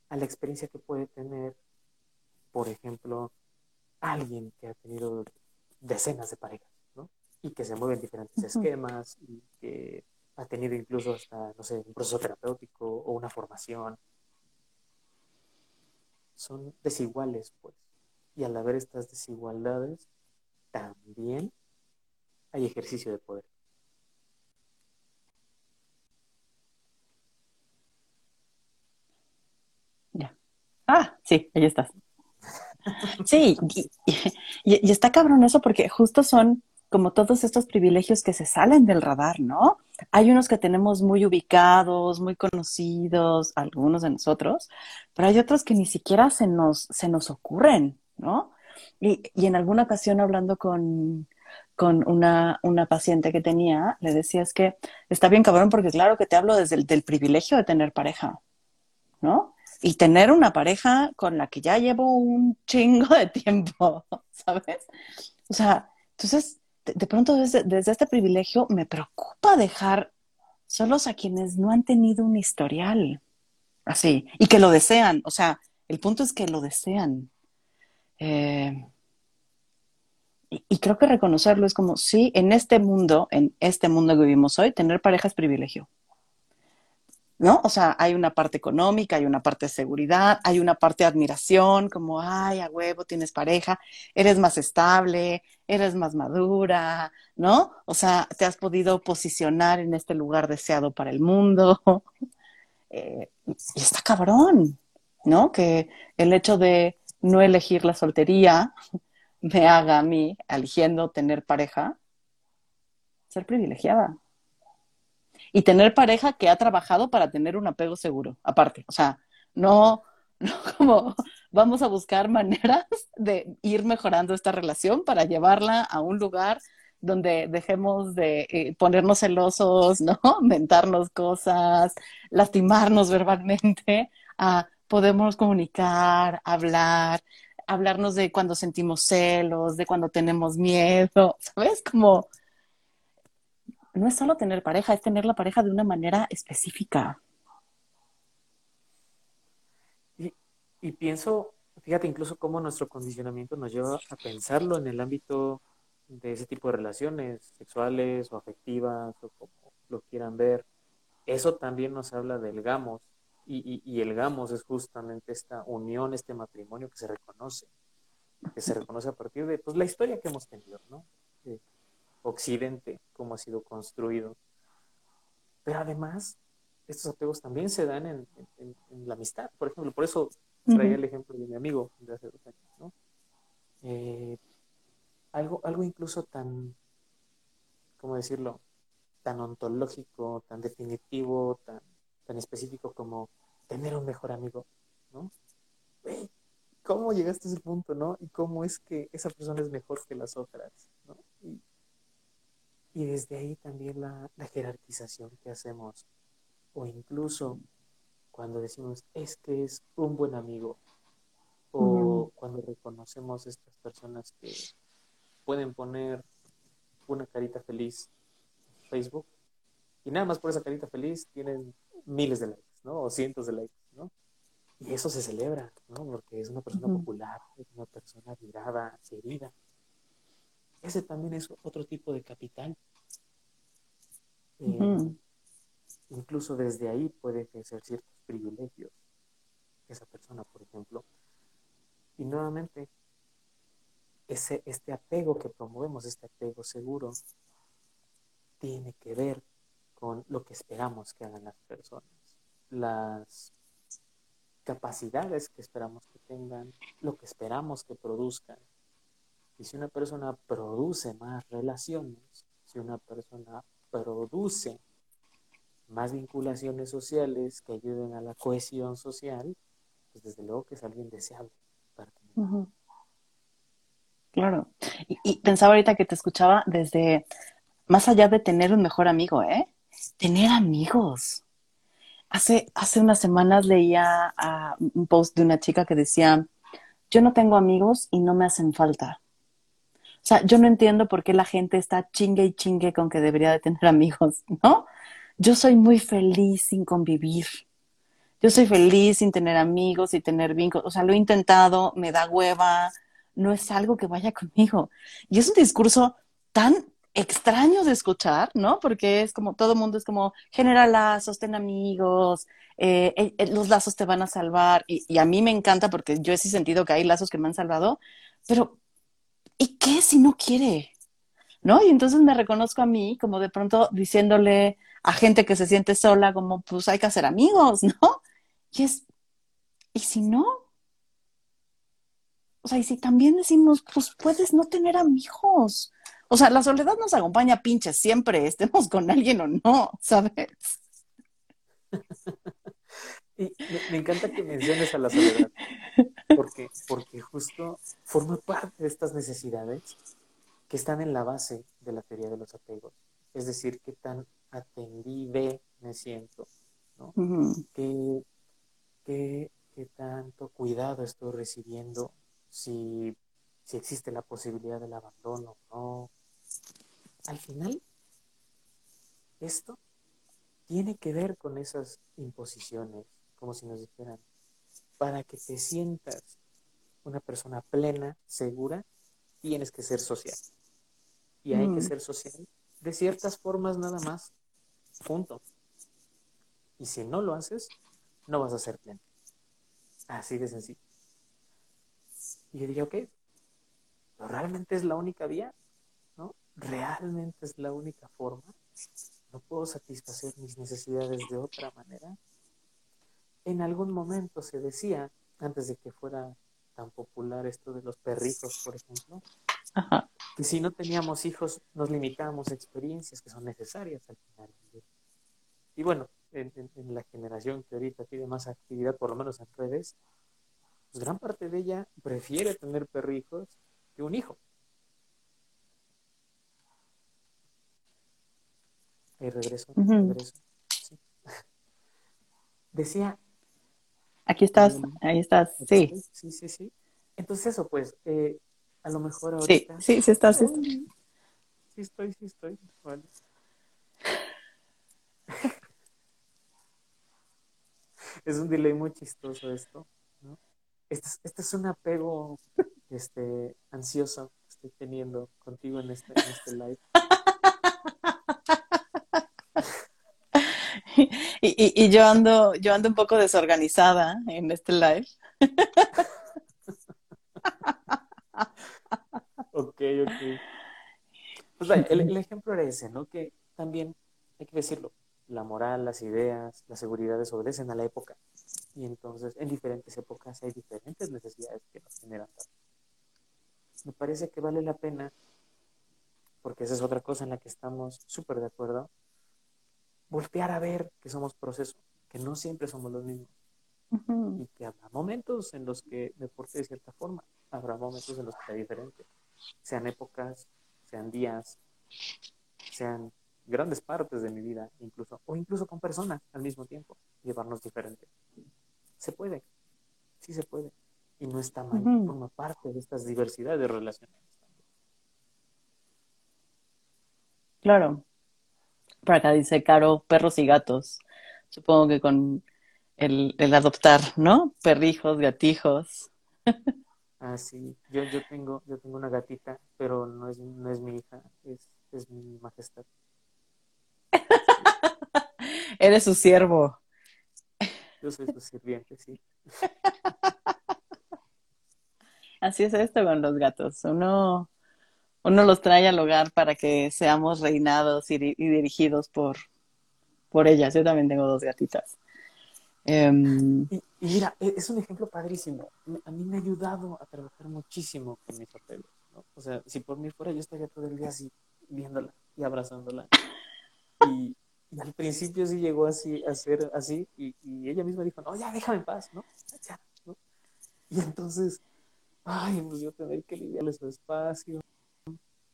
a la experiencia que puede tener, por ejemplo, alguien que ha tenido decenas de parejas, ¿no? Y que se mueve en diferentes esquemas y que ha tenido incluso hasta, no sé, un proceso terapéutico o una formación son desiguales, pues. Y al haber estas desigualdades, también hay ejercicio de poder.
Ya. Ah, sí, ahí estás. Sí, y, está cabrón eso porque justo son como todos estos privilegios que se salen del radar, ¿no? Hay unos que tenemos muy ubicados, muy conocidos, algunos de nosotros, pero hay otros que ni siquiera se nos, se nos ocurren, ¿no? Y, en alguna ocasión hablando con, una, paciente que tenía, le decía es que está bien cabrón porque claro que te hablo desde el del privilegio de tener pareja, ¿no? Y tener una pareja con la que ya llevo un chingo de tiempo, ¿sabes? O sea, entonces de, pronto desde, este privilegio me preocupa dejar solos a quienes no han tenido un historial así y que lo desean. O sea, el punto es que lo desean. Eh, y, y, creo que reconocerlo es como, sí, en este mundo, en este mundo que vivimos hoy, tener pareja es privilegio. ¿No? O sea, hay una parte económica, hay una parte de seguridad, hay una parte de admiración, como, ay, a huevo, tienes pareja, eres más estable, eres más madura, ¿no? O sea, te has podido posicionar en este lugar deseado para el mundo. Eh, y está cabrón, ¿no? Que el hecho de no elegir la soltería me haga a mí, eligiendo tener pareja, ser privilegiada. Y tener pareja que ha trabajado para tener un apego seguro, aparte. O sea, no, no como vamos a buscar maneras de ir mejorando esta relación para llevarla a un lugar donde dejemos de eh, ponernos celosos, ¿no? Mentarnos cosas, lastimarnos verbalmente, a podemos comunicar, hablar, hablarnos de cuando sentimos celos, de cuando tenemos miedo, ¿sabes? Como no es solo tener pareja, es tener la pareja de una manera específica.
Y, pienso, fíjate incluso cómo nuestro condicionamiento nos lleva a pensarlo en el ámbito de ese tipo de relaciones sexuales o afectivas o como lo quieran ver. Eso también nos habla del gamos y, el gamos es justamente esta unión, este matrimonio que se reconoce, que se reconoce a partir de pues, la historia que hemos tenido, ¿no? Occidente, cómo ha sido construido. Pero además, estos apegos también se dan en, la amistad, por ejemplo. Por eso traía el ejemplo de mi amigo de hace dos años, ¿no? Eh, algo, algo incluso tan, ¿cómo decirlo? Tan ontológico, tan definitivo, tan, tan específico como tener un mejor amigo, ¿no? ¿Cómo llegaste a ese punto, no? Y cómo es que esa persona es mejor que las otras, y desde ahí también la, jerarquización que hacemos, o incluso cuando decimos, este es un buen amigo, o cuando reconocemos estas personas que pueden poner una carita feliz en Facebook, y nada más por esa carita feliz tienen miles de likes, ¿no? O cientos de likes, ¿no? Y eso se celebra, ¿no? Porque es una persona popular, es una persona admirada, querida. Ese también es otro tipo de capital. Eh, incluso desde ahí puede ejercer ciertos privilegios esa persona, por ejemplo. Y nuevamente, ese, este apego que promovemos, este apego seguro, tiene que ver con lo que esperamos que hagan las personas, las capacidades que esperamos que tengan, lo que esperamos que produzcan. Y si una persona produce más relaciones, si una persona produce más vinculaciones sociales que ayuden a la cohesión social, pues desde luego que es alguien deseable.
Claro. Y, pensaba ahorita que te escuchaba desde más allá de tener un mejor amigo, ¿eh? Tener amigos. Hace, hace unas semanas leía un post de una chica que decía, yo no tengo amigos y no me hacen falta. O sea, yo no entiendo por qué la gente está chingue y chingue con que debería de tener amigos, ¿no? Yo soy muy feliz sin convivir. Yo soy feliz sin tener amigos y tener vínculos. O sea, lo he intentado, me da hueva, no es algo que vaya conmigo. Y es un discurso tan extraño de escuchar, ¿no? Porque es como todo mundo es como genera lazos, ten amigos, eh, eh, eh, los lazos te van a salvar. Y, y, a mí me encanta porque yo he sentido que hay lazos que me han salvado, pero ¿y qué si no quiere? ¿No? Y entonces me reconozco a mí como de pronto diciéndole a gente que se siente sola, como pues hay que hacer amigos, ¿no? Y es, ¿y si no? O sea, y si también decimos, pues puedes no tener amigos. O sea, la soledad nos acompaña pinches siempre, estemos con alguien o no, ¿sabes?
Y me, encanta que menciones a la soledad, porque, porque justo forma parte de estas necesidades que están en la base de la teoría de los apegos. Es decir, qué tan atendide me siento, ¿no? ¿Qué, qué, tanto cuidado estoy recibiendo? Si, si existe la posibilidad del abandono o no. Al final, esto tiene que ver con esas imposiciones, como si nos dijeran, para que te sientas una persona plena, segura, tienes que ser social. Y hay que ser social de ciertas formas nada más. Punto. Y si no lo haces, no vas a ser pleno. Así de sencillo. Y yo diría, ok, ¿pero realmente es la única vía? ¿No? ¿Realmente es la única forma? ¿No puedo satisfacer mis necesidades de otra manera? En algún momento se decía, antes de que fuera tan popular esto de los perritos, por ejemplo, que si no teníamos hijos nos limitábamos a experiencias que son necesarias al final. Y bueno, en, la generación que ahorita tiene más actividad, por lo menos en redes, pues gran parte de ella prefiere tener perrijos que un hijo. Y regreso, regreso. Decía.
Aquí estás, ahí estás, sí.
Sí, sí, sí. Entonces eso, pues, eh, a lo mejor ahorita...
Sí, sí, sí estás. Sí,
sí estoy, sí estoy. Vale. es un delay muy chistoso esto, ¿no? Este es, este es un apego este, ansioso que estoy teniendo contigo en este, en este live.
Y, y, yo ando, yo ando un poco desorganizada en este live.
ok, ok. Pues el, el, ejemplo era ese, ¿no? Que también, hay que decirlo, la moral, las ideas, las seguridades obedecen a la época. Y entonces, en diferentes épocas hay diferentes necesidades que nos generan. Me parece que vale la pena, porque esa es otra cosa en la que estamos súper de acuerdo, voltear a ver que somos proceso, que no siempre somos los mismos. Y que habrá momentos en los que me porte de cierta forma, habrá momentos en los que sea diferente. Sean épocas, sean días, sean grandes partes de mi vida, incluso, o incluso con personas al mismo tiempo, llevarnos diferente. Se puede, sí se puede. Y no está mal, forma parte de estas diversidades de relaciones.
Claro. Por acá dice Caro, perros y gatos. Supongo que con el, adoptar, ¿no? Perrijos, gatijos.
Ah, sí. Yo, yo, tengo, yo tengo una gatita, pero no es, no es mi hija, es, es mi majestad.
Eres su siervo.
Yo soy su sirviente, sí.
Así es esto con los gatos. Uno, uno los trae al hogar para que seamos reinados y, dirigidos por, por ellas. Yo también tengo dos gatitas.
Em, y, mira, e, es un ejemplo padrísimo. A mí me ha ayudado a trabajar muchísimo con mis papeles. O sea, si por mí fuera, yo estaría todo el día así, viéndola y abrazándola. Y, al principio sí llegó así a ser así y, ella misma dijo, no, ya déjame en paz, ¿no? Y entonces, ay, pues yo tener que lidiarle su espacio,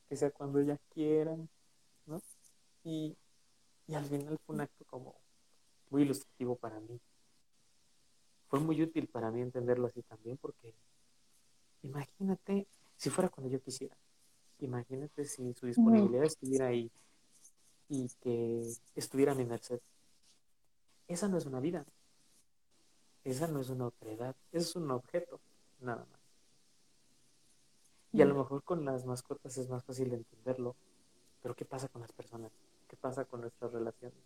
que sea cuando ella quiera, ¿no? Y, y al final fue un acto como muy ilustrativo para mí. Fue muy útil para mí entenderlo así también porque imagínate si fuera cuando yo quisiera. Imagínate si su disponibilidad estuviera ahí y que estuviera a mi merced. Esa no es una vida. Esa no es una otredad. Es un objeto, nada más. Y a lo mejor con las mascotas es más fácil entenderlo. Pero ¿qué pasa con las personas? ¿Qué pasa con nuestras relaciones?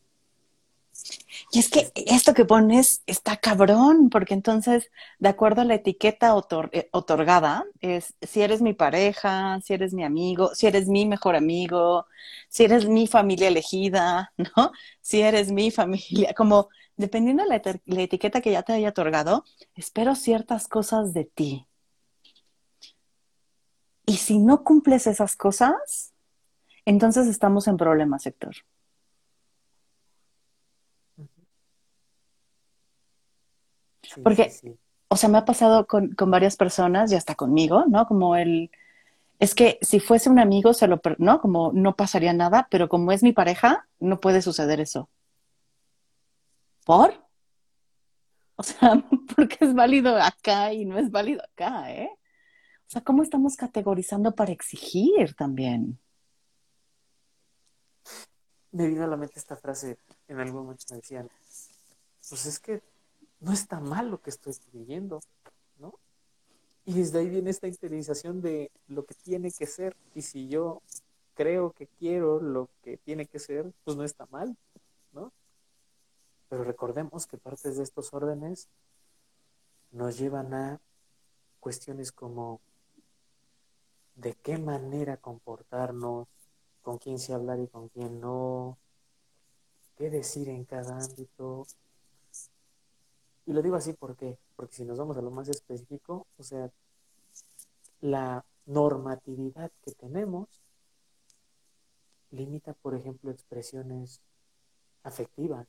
Y es que esto que pones está cabrón, porque entonces, de acuerdo a la etiqueta eh, otorgada, es si eres mi pareja, si eres mi amigo, si eres mi mejor amigo, si eres mi familia elegida, ¿no? Si eres mi familia, como dependiendo de la, la etiqueta que ya te haya otorgado, espero ciertas cosas de ti. Y si no cumples esas cosas, entonces estamos en problemas, sector. Porque, o sea, me ha pasado con, varias personas y hasta conmigo, ¿no? Como el, es que si fuese un amigo, se lo, ¿no? Como no pasaría nada, pero como es mi pareja, no puede suceder eso. ¿Por? O sea, porque es válido acá y no es válido acá, ¿eh? O sea, ¿cómo estamos categorizando para exigir también?
Me vino a la mente esta frase, en algún momento me decían, pues es que no está mal lo que estoy viviendo, ¿no? Y desde ahí viene esta interiorización de lo que tiene que ser. Y si yo creo que quiero lo que tiene que ser, pues no está mal, ¿no? Pero recordemos que partes de estos órdenes nos llevan a cuestiones como de qué manera comportarnos, con quién se hablar y con quién no, qué decir en cada ámbito, Y lo digo así ¿por qué? porque si nos vamos a lo más específico, o sea, la normatividad que tenemos limita, por ejemplo, expresiones afectivas.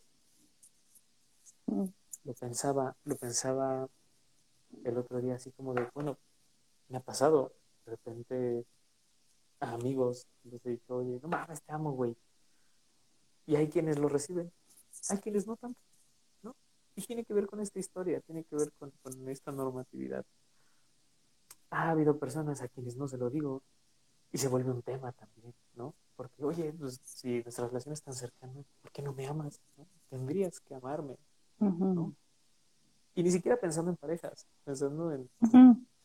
Mm. Lo pensaba, lo pensaba el otro día así como de, bueno, me ha pasado, repente a amigos les he dicho, oye, no mames, te amo, güey. Y hay quienes lo reciben, hay quienes no tanto, ¿no? Y tiene que ver con esta historia, tiene que ver con, con esta normatividad. Ha habido personas a quienes no se lo digo y se vuelve un tema también, ¿no? Porque, oye, pues, si nuestra relación es tan cercana, ¿por qué no me amas? Tendrías que amarme, ¿no? Y ni siquiera pensando en parejas, pensando en,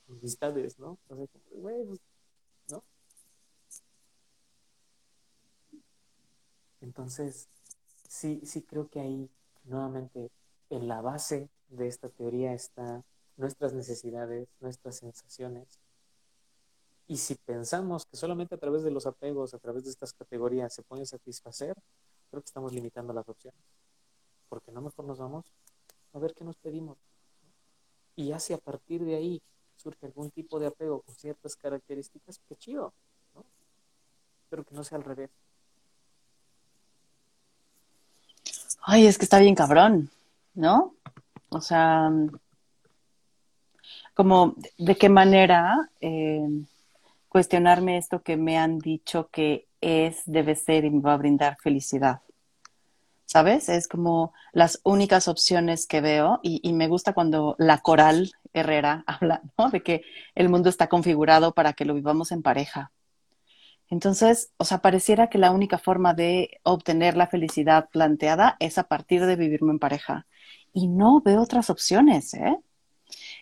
amistades, ¿no? O sea, güey, pues, ¿no? Entonces, sí, sí creo que ahí, nuevamente, en la base de esta teoría está nuestras necesidades, nuestras sensaciones, y si pensamos que solamente a través de los apegos, a través de estas categorías se pueden satisfacer, creo que estamos limitando las opciones. Porque no mejor nos vamos a ver qué nos pedimos. Y si a partir de ahí surge algún tipo de apego con ciertas características, qué chido, ¿no? Pero que no sea al revés.
Ay, es que está bien cabrón, ¿no? O sea, como de qué manera eh, cuestionarme esto que me han dicho que es, debe ser y me va a brindar felicidad. ¿Sabes? Es como las únicas opciones que veo y, me gusta cuando la coral Herrera habla, ¿no? De que el mundo está configurado para que lo vivamos en pareja. Entonces, o sea, pareciera que la única forma de obtener la felicidad planteada es a partir de vivirme en pareja. Y no veo otras opciones, ¿eh?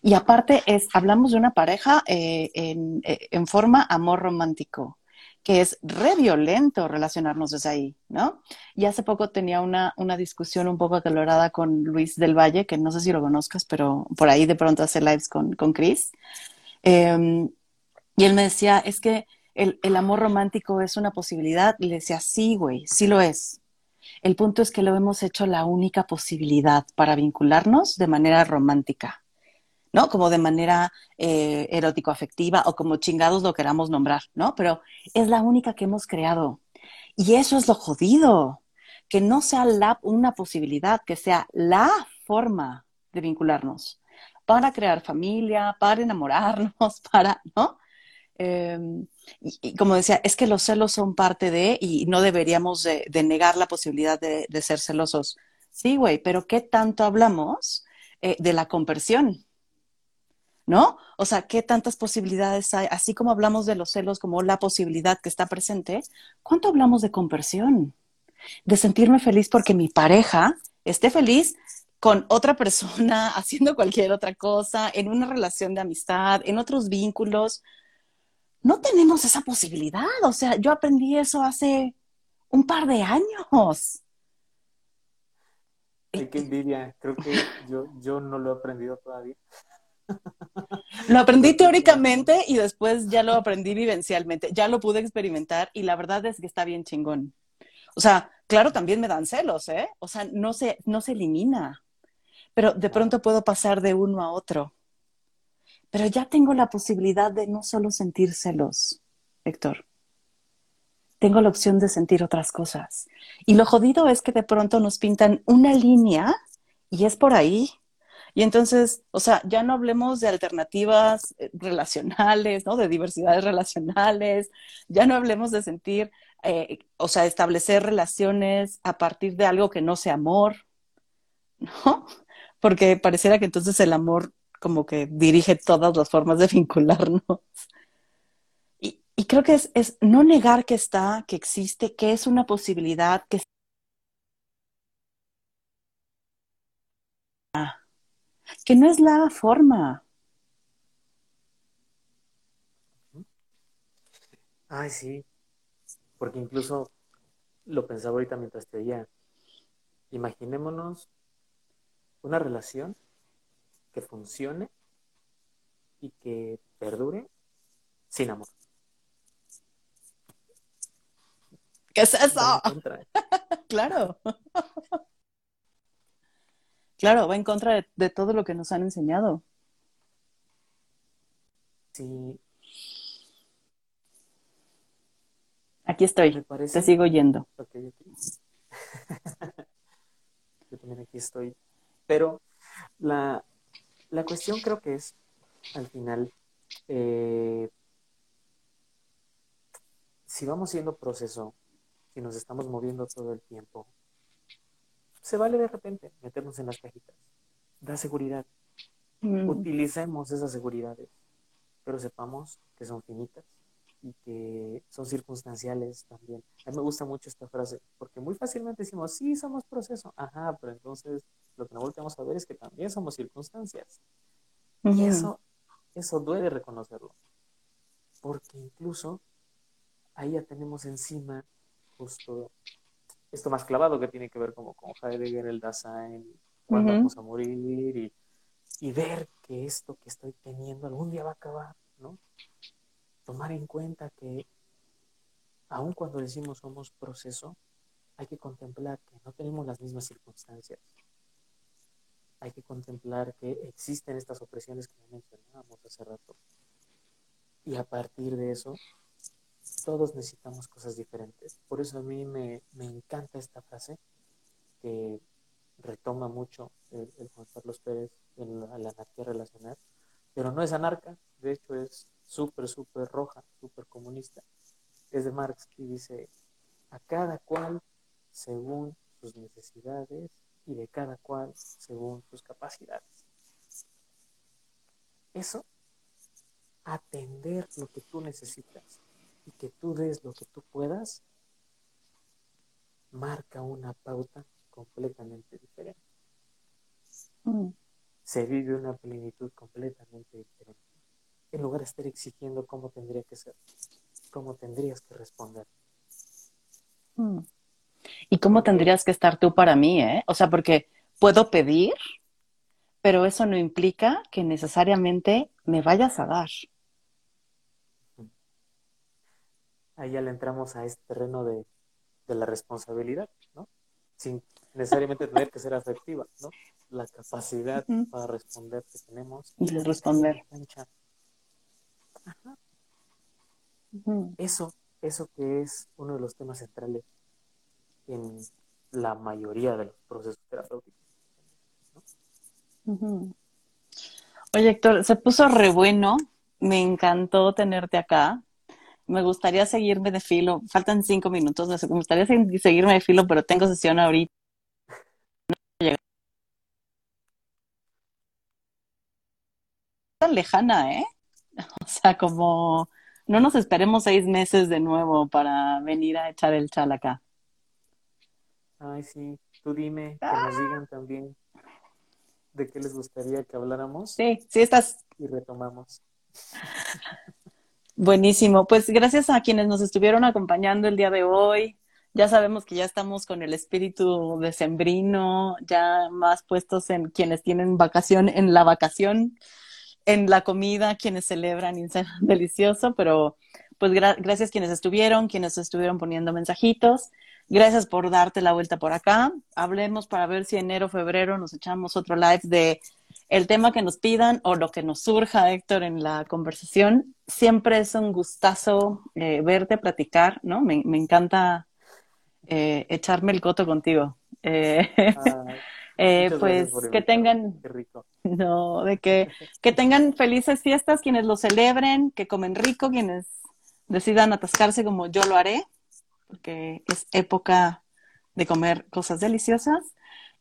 Y aparte es, hablamos de una pareja eh, eh, en, forma amor romántico, que es re violento relacionarnos desde ahí, ¿no? Y hace poco tenía una, una discusión un poco acalorada con Luis del Valle, que no sé si lo conozcas, pero por ahí de pronto hace lives con, con Chris. Em, y él me decía, es que el, el, amor romántico es una posibilidad. Y le decía, sí, güey, sí lo es. El punto es que lo hemos hecho la única posibilidad para vincularnos de manera romántica. ¿No? Como de manera eh, erótico-afectiva o como chingados lo queramos nombrar, ¿no? Pero es la única que hemos creado. Y eso es lo jodido, que no sea la, una posibilidad, que sea la forma de vincularnos para crear familia, para enamorarnos, para, ¿no? Em, y, como decía, es que los celos son parte de, y no deberíamos de, negar la posibilidad de, ser celosos. Sí, güey, pero ¿qué tanto hablamos eh, de la conversión? ¿No? O sea, ¿qué tantas posibilidades hay? Así como hablamos de los celos como la posibilidad que está presente, ¿cuánto hablamos de conversión? De sentirme feliz porque mi pareja esté feliz con otra persona, haciendo cualquier otra cosa, en una relación de amistad, en otros vínculos. No tenemos esa posibilidad. O sea, yo aprendí eso hace un par de años.
Qué envidia. Creo que yo, yo no lo he aprendido todavía.
Lo aprendí teóricamente y después ya lo aprendí vivencialmente. Ya lo pude experimentar y la verdad es que está bien chingón. O sea, claro, también me dan celos, ¿eh? O sea, no se, no se elimina. Pero de pronto puedo pasar de uno a otro. Pero ya tengo la posibilidad de no solo sentir celos, Héctor. Tengo la opción de sentir otras cosas. Y lo jodido es que de pronto nos pintan una línea y es por ahí y entonces, o sea, ya no hablemos de alternativas eh, relacionales, ¿no? De diversidades relacionales, ya no hablemos de sentir, eh, o sea, establecer relaciones a partir de algo que no sea amor, ¿no? Porque pareciera que entonces el amor como que dirige todas las formas de vincularnos. Y, y creo que es, es no negar que está, que existe, que es una posibilidad, que que no es la forma.
Ay, sí, porque incluso lo pensaba ahorita mientras te oía. Imaginémonos una relación que funcione y que perdure sin amor.
¿Qué es eso? claro. Claro, va en contra de, de todo lo que nos han enseñado.
Sí,
Aquí estoy,
me
te sigo yendo.
Ok, ok. Yo también aquí estoy. Pero la, la cuestión creo que es, al final, eh, si vamos siendo proceso, si nos estamos moviendo todo el tiempo, se vale de repente meternos en las cajitas. Da seguridad.
Mm,
Utilicemos esas seguridades, pero sepamos que son finitas y que son circunstanciales también. A mí me gusta mucho esta frase, porque muy fácilmente decimos, sí, somos proceso. Ajá, pero entonces lo que no volteamos a ver es que también somos circunstancias. Y eso, eso duele reconocerlo, porque incluso ahí ya tenemos encima justo esto más clavado que tiene que ver como con Heidegger, el Dasein, cuándo vamos a morir y, y ver que esto que estoy teniendo algún día va a acabar, ¿no? Tomar en cuenta que aun cuando decimos somos proceso, hay que contemplar que no tenemos las mismas circunstancias. Hay que contemplar que existen estas opresiones que mencionábamos hace rato. Y a partir de eso, todos necesitamos cosas diferentes. Por eso a mí me, me encanta esta frase que retoma mucho el, el Juan Carlos Pérez en la, la anarquía relacional, pero no es anarca, de hecho es súper, súper roja, súper comunista. Es de Marx y dice, a cada cual según sus necesidades y de cada cual según sus capacidades. Eso, atender lo que tú necesitas y que tú des lo que tú puedas, marca una pauta completamente diferente.
mm.
Se vive una plenitud completamente diferente. En lugar de estar exigiendo cómo tendría que ser, cómo tendrías que responder.
mm. ¿Y cómo tendrías que estar tú para mí, eh? O sea, porque puedo pedir, pero eso no implica que necesariamente me vayas a dar.
Ahí ya le entramos a este terreno de, de la responsabilidad, ¿no? Sin necesariamente tener que ser afectiva, ¿no? La capacidad para responder que tenemos
De
y en
responder.
Eso, eso que es uno de los temas centrales en la mayoría de los procesos terapéuticos.
Oye, Héctor, se puso re bueno. Me encantó tenerte acá. Me gustaría seguirme de filo. Faltan cinco minutos. Me gustaría se- seguirme de filo, pero tengo sesión ahorita tan lejana, ¿eh? O sea, como no nos esperemos seis meses de nuevo para venir a echar el chal acá.
Ay, sí, tú dime, que
Ah.
nos digan también de qué les gustaría que habláramos
Sí, sí, estás
y retomamos.
buenísimo. Pues gracias a quienes nos estuvieron acompañando el día de hoy. Ya sabemos que ya estamos con el espíritu decembrino, ya más puestos en quienes tienen vacación, en la vacación, en la comida, quienes celebran y delicioso, pero pues gra- gracias quienes estuvieron, quienes estuvieron poniendo mensajitos. Gracias por darte la vuelta por acá. Hablemos para ver si enero, febrero nos echamos otro live de el tema que nos pidan o lo que nos surja, Héctor, en la conversación. Siempre es un gustazo eh, verte, platicar, ¿no? Me, me encanta eh, echarme el coto contigo. Eh,
Ay,
eh, pues que tengan,
Qué rico.
no, de que, que tengan felices fiestas quienes lo celebren, que comen rico, quienes decidan atascarse como yo lo haré, porque es época de comer cosas deliciosas.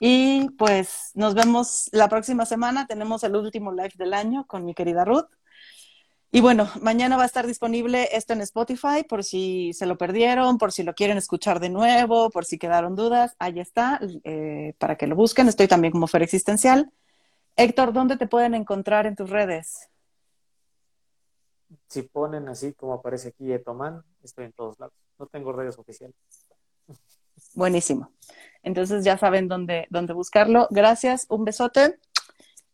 Y pues nos vemos la próxima semana. Tenemos el último live del año con mi querida Ruth. Y bueno, mañana va a estar disponible esto en Spotify por si se lo perdieron, por si lo quieren escuchar de nuevo, por si quedaron dudas. Ahí está, eh, para que lo busquen. Estoy también como Fer Existencial. Héctor, ¿dónde te pueden encontrar en tus redes?
Si ponen así como aparece aquí Etoman, estoy en todos lados. No tengo redes oficiales.
Buenísimo. Entonces ya saben dónde, dónde buscarlo. Gracias, un besote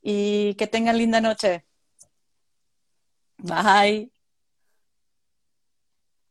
y que tengan linda noche. Bye.